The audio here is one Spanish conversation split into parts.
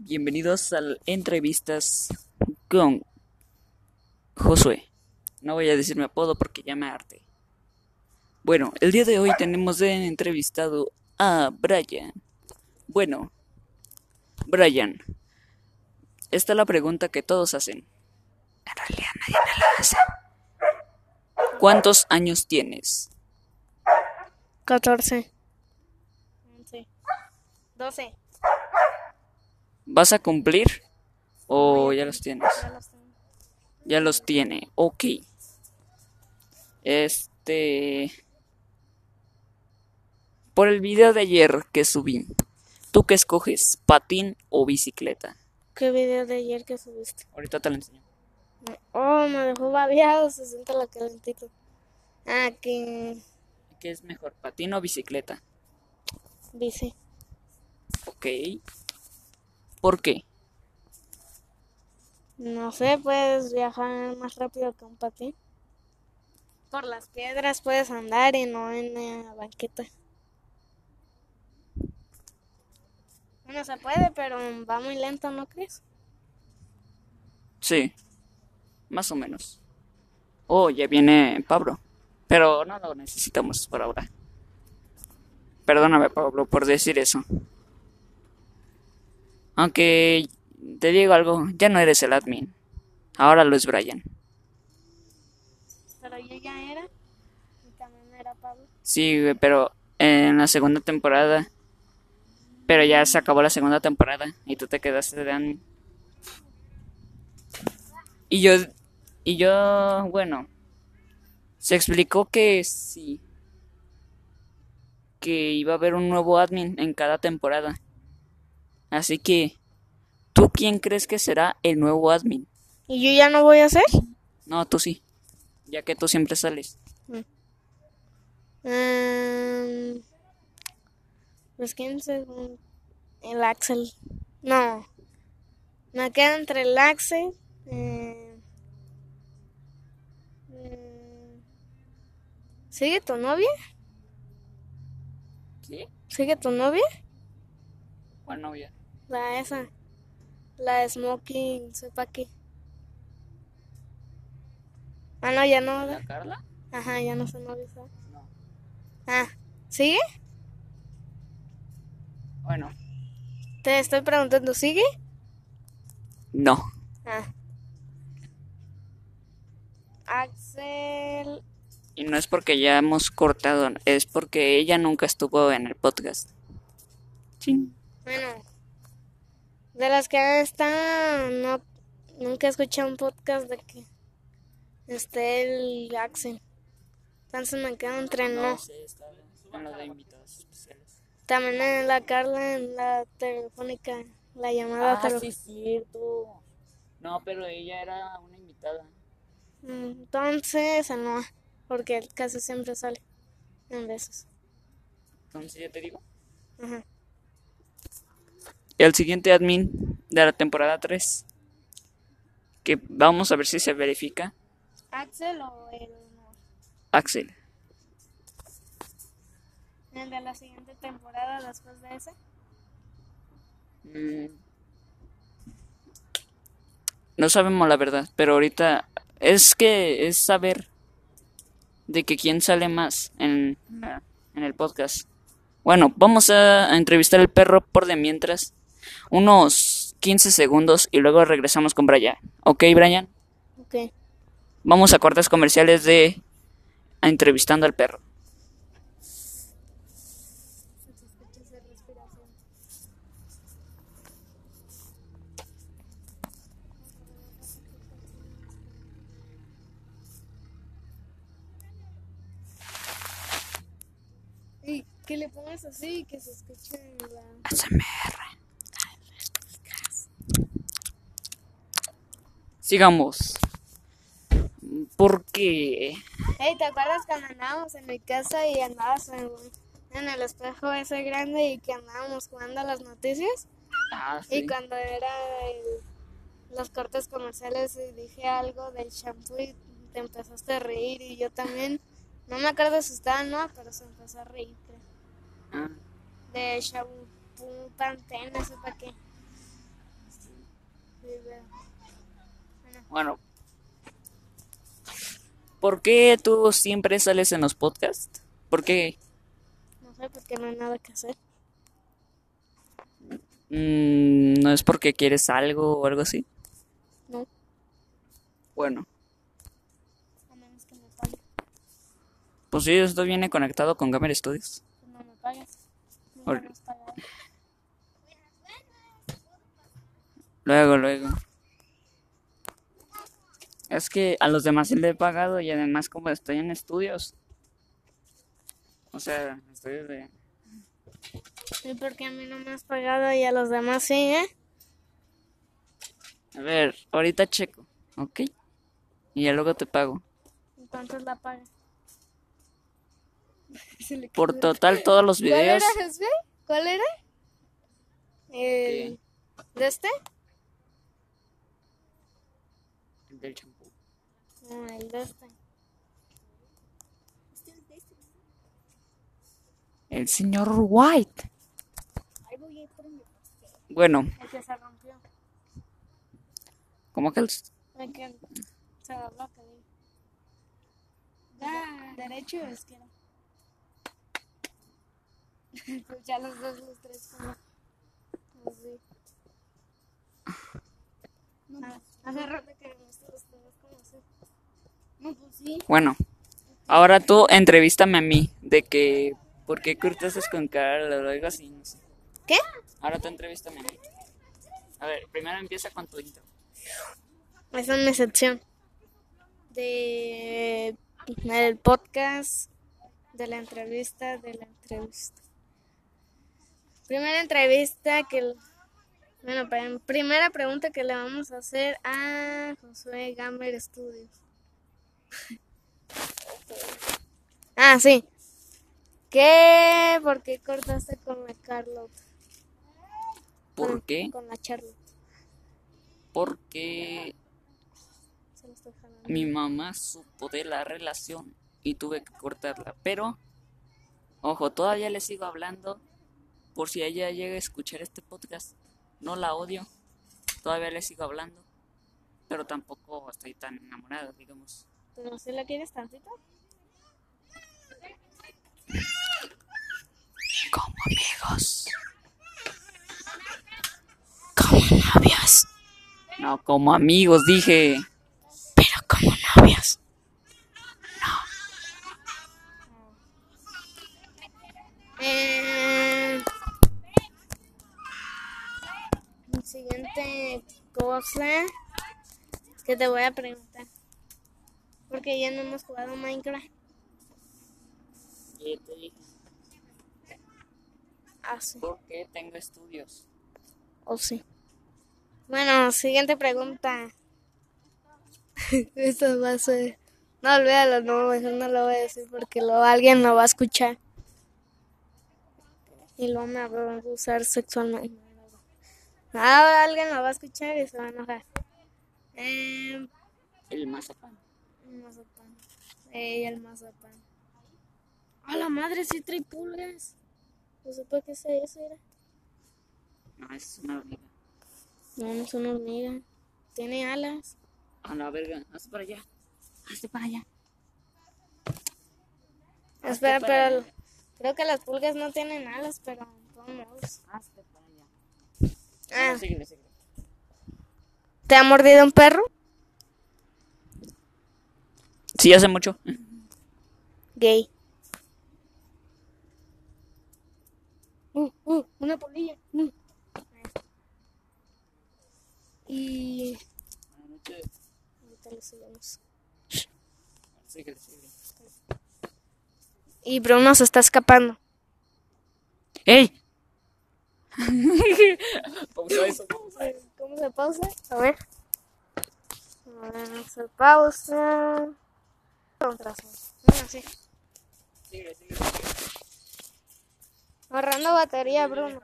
Bienvenidos al entrevistas con Josué. No voy a decir mi apodo porque ya me harté. Bueno, el día de hoy tenemos de entrevistado a Brian. Bueno, Brian, esta es la pregunta que todos hacen. En realidad nadie me la hace. ¿Cuántos años tienes? 14. 11. 12. ¿Vas a cumplir? ¿O ya los tienes? Ya los tengo. Ya los tiene. Ok. Este... Por el video de ayer que subí, ¿tú qué escoges? ¿Patín o bicicleta? ¿Qué video de ayer que subiste? Ahorita te lo enseño. Oh, me dejó babeado, se siente la calentito. Ah, que ¿Qué es mejor, patín o bicicleta? bici. Ok. ¿Por qué? No sé, puedes viajar más rápido que un patín. Por las piedras puedes andar y no en la banqueta. Bueno, se puede, pero va muy lento, ¿no crees? Sí. Más o menos. Oh, ya viene Pablo. Pero no lo necesitamos por ahora. Perdóname, Pablo, por decir eso. Aunque te digo algo, ya no eres el admin. Ahora lo es Brian. Pero yo ya era. Y también era Pablo. Sí, pero en la segunda temporada. Pero ya se acabó la segunda temporada y tú te quedaste de admin. Y yo, y yo, bueno, se explicó que sí, que iba a haber un nuevo admin en cada temporada. Así que, ¿tú quién crees que será el nuevo admin? ¿Y yo ya no voy a hacer? No, tú sí, ya que tú siempre sales. Mm, pues quién se... El Axel. No. Me queda entre el Axel. eh, mm, ¿Sigue tu novia? ¿Sí? ¿Sigue tu novia? ¿Cuál novia? La esa. La de Smoking, sepa qué. Ah, no, ya no. ¿La Carla? Ajá, ya no novios. ¿sabes? No. Ah, ¿sigue? Bueno, Te estoy preguntando, ¿sigue? no. Ah. Axel. Y no es porque ya hemos cortado, es porque ella nunca estuvo en el podcast. Sí. Bueno, de las que están, no, nunca he escuchado un podcast de que esté el Axel. Entonces me quedo entre no. sé, está en de invitados especiales. También en la Carla, en la telefónica, la llamada Ah, telefónica. sí, cierto. No, pero ella era una invitada. Entonces, no, porque él casi siempre sale en besos. Entonces ya te digo. Ajá. El siguiente admin de la temporada 3. Que vamos a ver si se verifica. ¿Axel o el, Axel. el de la siguiente temporada después de ese? Mm. No sabemos la verdad, pero ahorita es que es saber de que quién sale más en, en el podcast. Bueno, vamos a, a entrevistar al perro por de mientras unos 15 segundos y luego regresamos con Brian. ¿Ok, Brian? Ok. Vamos a cortes comerciales de a entrevistando al perro. Y que le pongas así y que se escuche la... ASMR. Sigamos. Porque Hey, ¿te acuerdas cuando andábamos en mi casa y andabas en, en el espejo ese grande y que andábamos jugando a las noticias? Ah, Y sí. cuando era el- los cortes comerciales y dije algo del shampoo y te empezaste a reír y yo también. No me acuerdo si estaba no, pero se empezó a reír. creo. Ah, De shampoo Pantene, no sé para qué. pero- Bueno. ¿Por qué tú siempre sales en los podcasts? ¿Por qué? No sé, porque no hay nada que hacer. Mm, ¿no es porque quieres algo o algo así? No, Bueno, a menos que me paguen. pues sí, esto viene conectado con Gamer Studios. No me has pagado. Luego, luego. Es que a los demás sí le he pagado y además como estoy en estudios. O sea, estudios de... ¿Y por qué a mí no me has pagado y a los demás sí, eh? A ver, ahorita checo, ¿ok? Y ya luego te pago. Entonces la paga. Por total, todos los ¿Cuál videos... era, José? ¿Cuál era? El... ¿De este? El del champú. No, el de este. El señor White. Bueno, El que se rompió. como que el... El que se dobló, que derecho o izquierda. pues ya los dos, los tres, como. Así. Ah, que no No, pues sí. Bueno, ahora tú entrevístame a mí de que... ¿Por qué cortas con Carla o algo así? No sé. ¿Qué? Ahora tú entrevístame a mí. A ver, primero empieza con tu intro. Es mi sección. De el podcast, de la entrevista, de la entrevista. Primera entrevista que... Bueno, primera pregunta que le vamos a hacer a Josué Gamer Studios. Ah, sí. ¿Qué? ¿Por qué cortaste con la Carlota? ¿Por Con- qué? Con la Charlotte. Porque Se estoy mi mamá supo de la relación y tuve que cortarla. Pero, ojo, todavía le sigo hablando por si ella llega a escuchar este podcast. No la odio, todavía le sigo hablando, pero tampoco estoy tan enamorado, digamos. ¿Pero si la quieres tantito? Como amigos. Como novios. No, como amigos, dije. Pero como novios. Eh, siguiente cosa que te voy a preguntar. Porque ya no hemos jugado Minecraft. Y te dije, Ah, sí. ¿por qué tengo estudios? O sí. Bueno, siguiente pregunta. Esto va a ser. No, olvídalo, no, mejor no lo voy a decir porque luego alguien lo va a escuchar. Y luego me va a abusar sexualmente. Ahora alguien lo va a escuchar y se va a enojar. Eh, El mazapán. Mazapán. Ey, el mazapán. A la madre, sí trae pulgas. No por qué sé eso, era. No, es una hormiga. No, no es una hormiga. Tiene alas. A la verga, hazte para allá. Hazte para allá. Espera, para pero allá. creo que las pulgas no tienen alas, pero modos. Hazte para allá. Ah, No, síguele, síguele. ¿te ha mordido un perro? Sí, hace mucho. Gay. Uh, uh, una polilla. Uh. Y Buenas noches. ahorita síguele. Y Bruno se está escapando. ¡Ey! Pausa eso. ¿Cómo se pausa? A ver. A ver, se pausa. Sí. Síguele, síguele. Ahorrando batería, Este Bruno.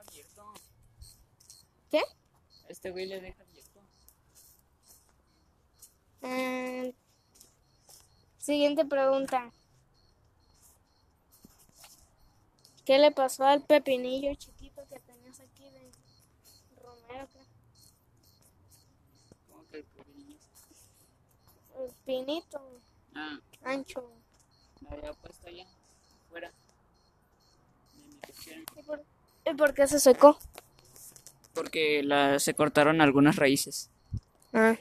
¿Qué? Este güey le deja abierto. Eh, siguiente pregunta. ¿Qué le pasó al pepinillo chiquito que tenías aquí de Romero? creo? pinito, Ah, ancho. la había puesto allá, fuera. ¿Y por, y por qué se secó? Porque la, se cortaron algunas raíces. Ah.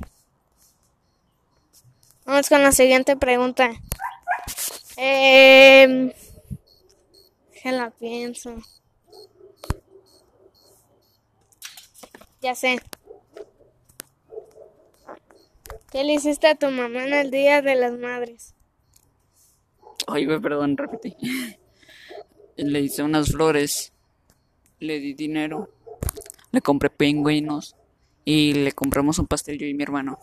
Vamos con la siguiente pregunta. Eh, que la pienso. Ya sé. ¿Qué le hiciste a tu mamá en el Día de las Madres? Ay, perdón, repetí. Le hice unas flores, le di dinero, le compré pingüinos y le compramos un pastel yo y mi hermano.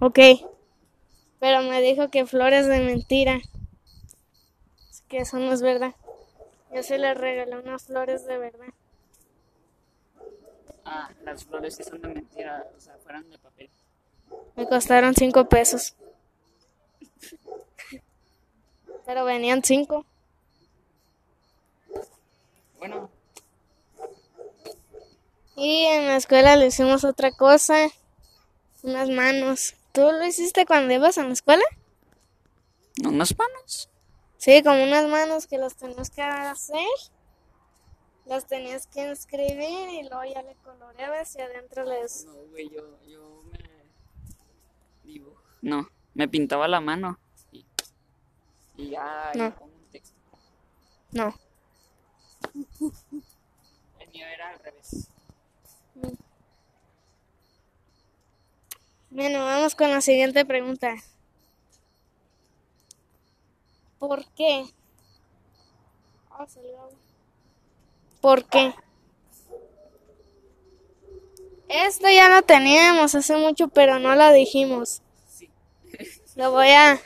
Ok. Pero me dijo que flores de mentira. Así que eso no es verdad. Yo se le regalé unas flores de verdad. Ah, las flores sí son de mentira, o sea, fueran de papel. Me costaron cinco pesos. Pero venían cinco. Bueno, Y en la escuela le hicimos otra cosa. Unas manos. ¿Tú lo hiciste cuando ibas a la escuela? unas manos. Sí, como unas manos que las tenías que hacer. Las tenías que inscribir y luego ya le coloreabas y adentro les... No, güey, yo, yo dibujo. No, me pintaba la mano y, y ya No. pongo un texto. No. El mío era al revés. Bueno, vamos con la siguiente pregunta. ¿Por qué? Ah. ¿Por qué? Esto ya lo teníamos hace mucho, pero no lo dijimos. Sí. Lo voy a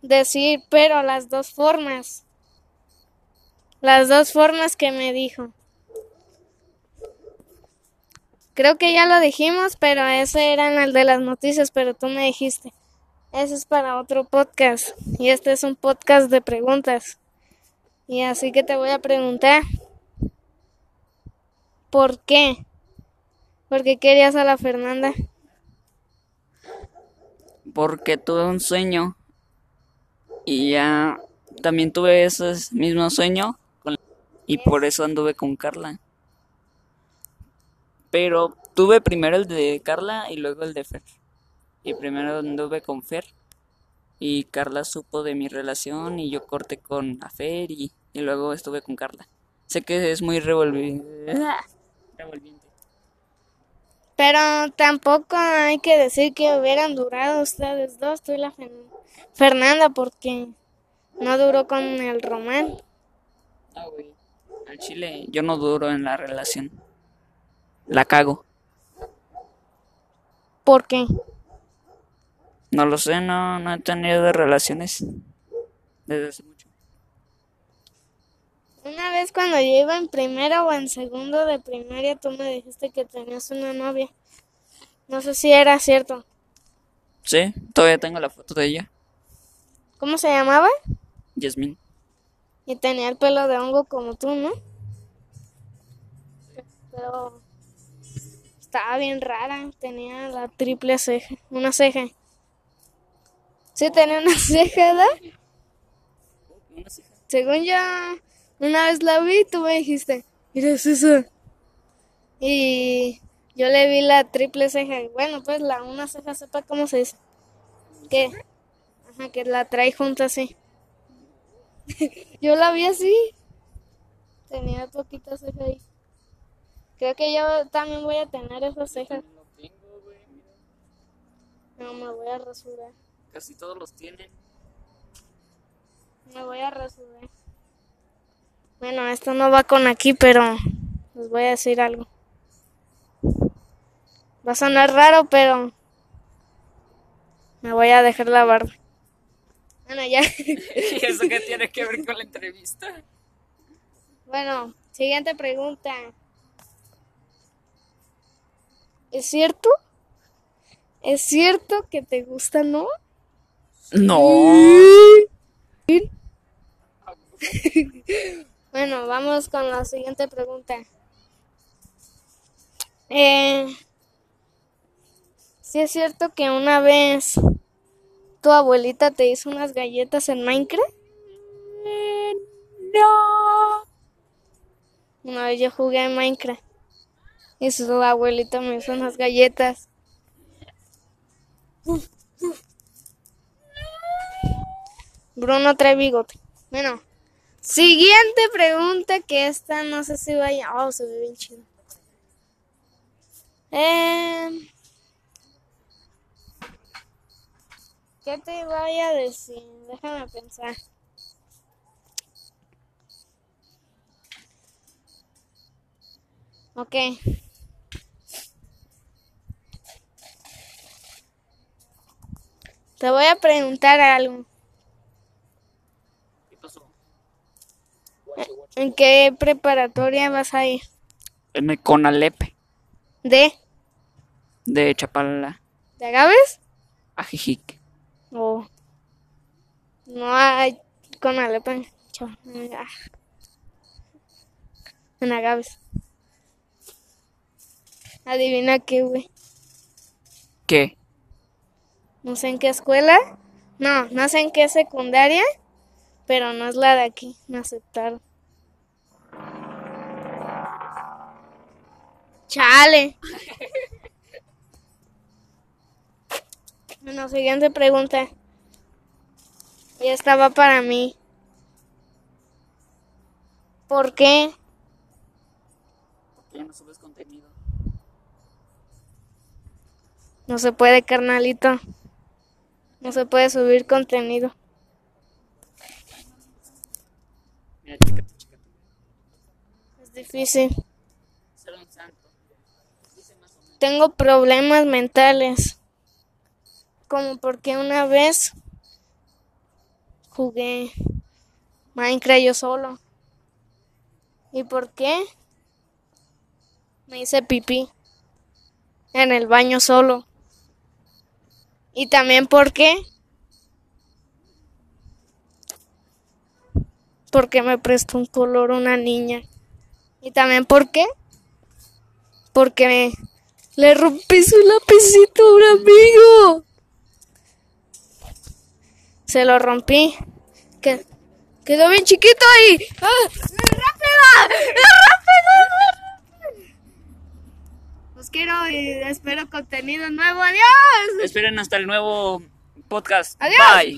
decir, pero las dos formas. Las dos formas que me dijo. Creo que ya lo dijimos, pero ese era en el de las noticias, pero tú me dijiste. Ese es para otro podcast. Y este es un podcast de preguntas. Y así que te voy a preguntar. ¿Por qué? ¿Por qué querías a la Fernanda? Porque tuve un sueño y ya también tuve ese mismo sueño con- y por eso anduve con Carla. Pero tuve primero el de Carla y luego el de Fer. Y primero anduve con Fer y Carla supo de mi relación y yo corté con a Fer y, y luego estuve con Carla. Sé que es muy revolvi- revolviente. Pero tampoco hay que decir que hubieran durado ustedes dos, tú y la Fernanda, porque no duró con el Román. Ah, güey. Al chile yo no duro en la relación. La cago. ¿Por qué? No lo sé, no, no he tenido relaciones desde hace mucho. Una vez cuando yo iba en primero o en segundo de primaria, tú me dijiste que tenías una novia. No sé si era cierto. Sí, todavía tengo la foto de ella, ¿Cómo se llamaba? Yasmín. Y tenía el pelo de hongo como tú, ¿no? Pero estaba bien rara, tenía la triple ceja, una ceja. Sí, tenía una ceja, ¿verdad? Una ceja. Según yo, una vez la vi, tú me dijiste, mira es eso. Y yo le vi la triple ceja. y Bueno, pues la una ceja, sepa cómo se dice. ¿Qué? Ajá, que la trae junto así. yo la vi así. Tenía poquita ceja ahí. Creo que yo también voy a tener esa ceja. No tengo, güey. No, me voy a rasurar. Casi todos los tienen. Me voy a rasurar. Bueno, esto no va con aquí, pero les voy a decir algo. Va a sonar raro, pero me voy a dejar la barba. Bueno, ya. ¿Y eso qué tiene que ver con la entrevista? Bueno, siguiente pregunta. ¿Es cierto? ¿Es cierto que te gusta, no? No. Bueno, vamos con la siguiente pregunta. Eh, ¿Sí es cierto que una vez tu abuelita te hizo unas galletas en Minecraft? No. Una vez yo jugué en Minecraft y su abuelita me hizo unas galletas. Bruno trae bigote. Bueno, siguiente pregunta que esta no sé si vaya. Oh, se ve bien chido. Eh, ¿Qué te voy a decir? Déjame pensar. Ok. Te voy a preguntar algo. ¿Qué pasó? ¿En qué preparatoria vas a ir? En el Conalep ¿De? de Chapala, ¿De Agaves? Ajijic. ¿O no hay con Alepa en en Agaves? Adivina qué, güey. ¿Qué? No sé en qué escuela. No, no sé en qué secundaria. Pero no es la de aquí. Me aceptaron. Chale. Bueno, siguiente pregunta. Y esta va para mí. ¿Por qué? Porque ya no subes contenido. No se puede, carnalito. No se puede subir contenido. Mira, chécate, chécate. Es difícil. Ser un santo. Dice más o menos. Tengo problemas mentales. Como porque una vez jugué Minecraft yo solo. ¿Y por qué? Me hice pipí en el baño solo. Y también por qué? Porque me prestó un color una niña. ¿Y también por qué? Porque le rompí su lapicito a un amigo. Se lo rompí. Que, quedó bien chiquito ahí. ¡Ah! ¡Rápido! ¡Rápido! Los quiero y espero contenido nuevo. ¡Adiós! Esperen hasta el nuevo podcast. Adiós. Bye.